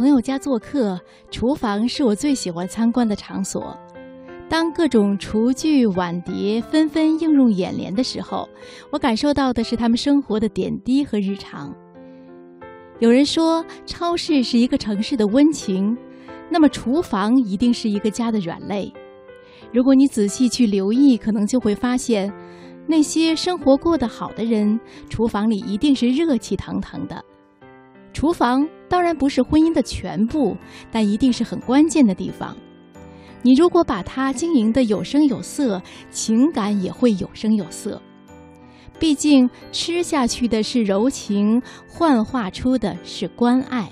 朋友家做客，厨房是我最喜欢参观的场所。当各种厨具碗碟纷纷映入眼帘的时候，我感受到的是他们生活的点滴和日常。有人说，超市是一个城市的温情，那么厨房一定是一个家的软肋。如果你仔细去留意，可能就会发现，那些生活过得好的人，厨房里一定是热气腾腾的。厨房当然不是婚姻的全部，但一定是很关键的地方。你如果把它经营的有声有色，情感也会有声有色。毕竟吃下去的是柔情，幻化出的是关爱。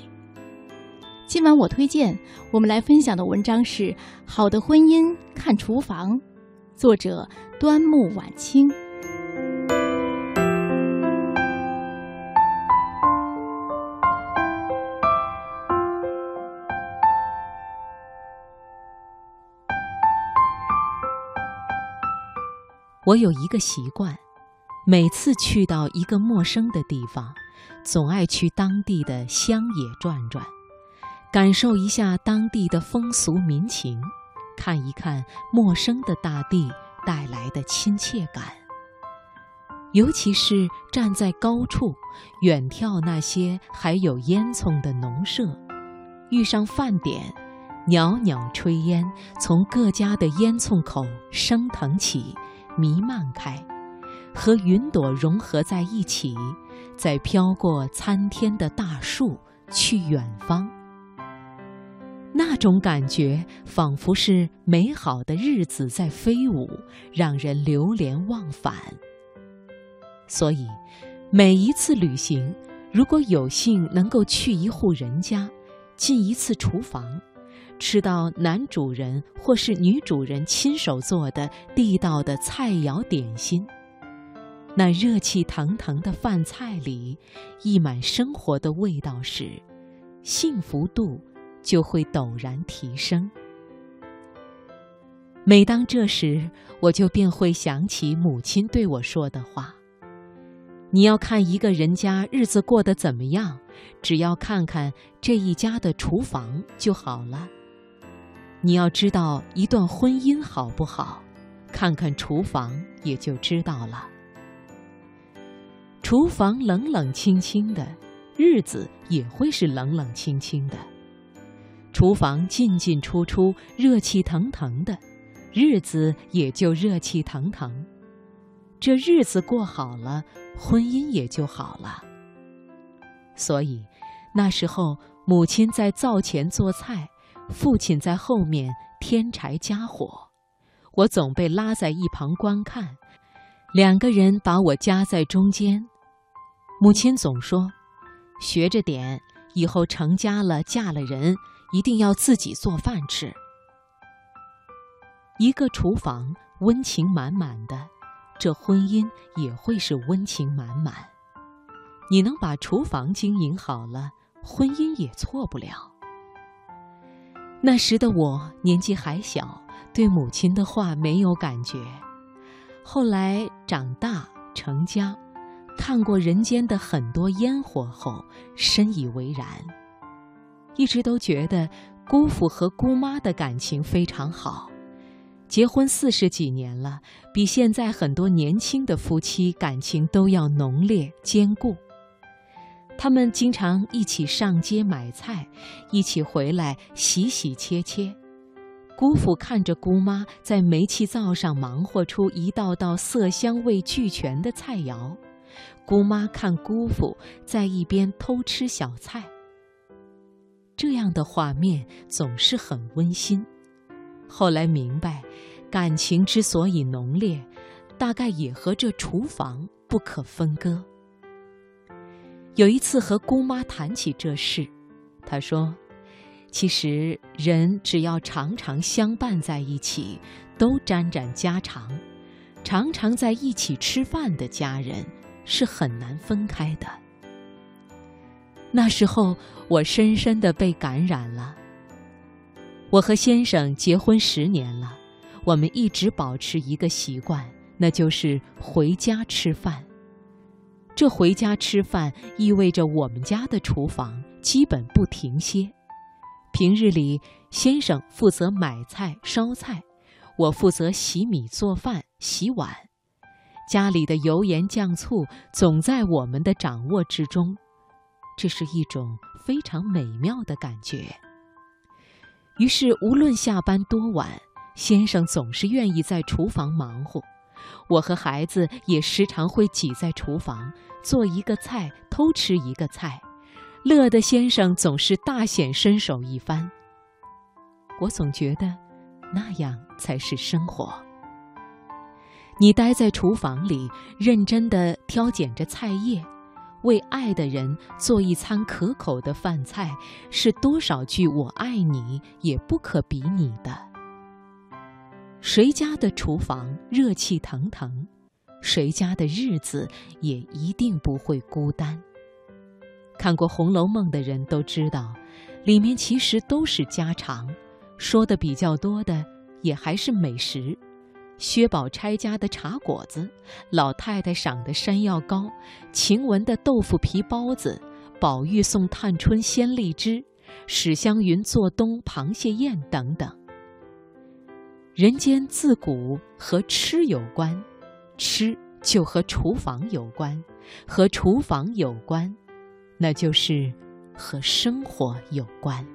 今晚我推荐我们来分享的文章是《好的婚姻看厨房》，作者端木晚清。我有一个习惯，每次去到一个陌生的地方，总爱去当地的乡野转转，感受一下当地的风俗民情，看一看陌生的大地带来的亲切感。尤其是站在高处，远眺那些还有烟囱的农舍，遇上饭点，袅袅炊烟从各家的烟囱口升腾起。弥漫开，和云朵融合在一起，再飘过参天的大树去远方。那种感觉仿佛是美好的日子在飞舞，让人流连忘返。所以，每一次旅行，如果有幸能够去一户人家，进一次厨房。吃到男主人或是女主人亲手做的地道的菜肴点心，那热气腾腾的饭菜里溢满生活的味道时，幸福度就会陡然提升。每当这时，我就便会想起母亲对我说的话：“你要看一个人家日子过得怎么样，只要看看这一家的厨房就好了。”你要知道一段婚姻好不好，看看厨房也就知道了。厨房冷冷清清的，日子也会是冷冷清清的；厨房进进出出，热气腾腾的，日子也就热气腾腾。这日子过好了，婚姻也就好了。所以，那时候母亲在灶前做菜。父亲在后面添柴加火，我总被拉在一旁观看。两个人把我夹在中间。母亲总说：“学着点，以后成家了、嫁了人，一定要自己做饭吃。”一个厨房温情满满的，这婚姻也会是温情满满。你能把厨房经营好了，婚姻也错不了。那时的我年纪还小，对母亲的话没有感觉。后来长大成家，看过人间的很多烟火后，深以为然。一直都觉得姑父和姑妈的感情非常好，结婚四十几年了，比现在很多年轻的夫妻感情都要浓烈坚固。他们经常一起上街买菜，一起回来洗洗切切。姑父看着姑妈在煤气灶上忙活出一道道色香味俱全的菜肴，姑妈看姑父在一边偷吃小菜。这样的画面总是很温馨。后来明白，感情之所以浓烈，大概也和这厨房不可分割。有一次和姑妈谈起这事，她说：“其实人只要常常相伴在一起，都沾沾家常，常常在一起吃饭的家人是很难分开的。”那时候我深深的被感染了。我和先生结婚十年了，我们一直保持一个习惯，那就是回家吃饭。这回家吃饭意味着我们家的厨房基本不停歇，平日里，先生负责买菜、烧菜，我负责洗米、做饭、洗碗。家里的油盐酱醋总在我们的掌握之中，这是一种非常美妙的感觉。于是，无论下班多晚，先生总是愿意在厨房忙活，我和孩子也时常会挤在厨房做一个菜，偷吃一个菜。乐的先生总是大显身手一番。我总觉得，那样才是生活。你待在厨房里，认真地挑拣着菜叶，为爱的人做一餐可口的饭菜，是多少句“我爱你”也不可比拟的。谁家的厨房热气腾腾，谁家的日子也一定不会孤单。看过《红楼梦》的人都知道，里面其实都是家常，说的比较多的也还是美食。薛宝钗家的茶果子，老太太赏的山药糕，晴雯的豆腐皮包子，宝玉送探春鲜荔枝，史湘云做冬螃蟹宴等等。人间自古和吃有关，吃就和厨房有关，和厨房有关。那就是和生活有关。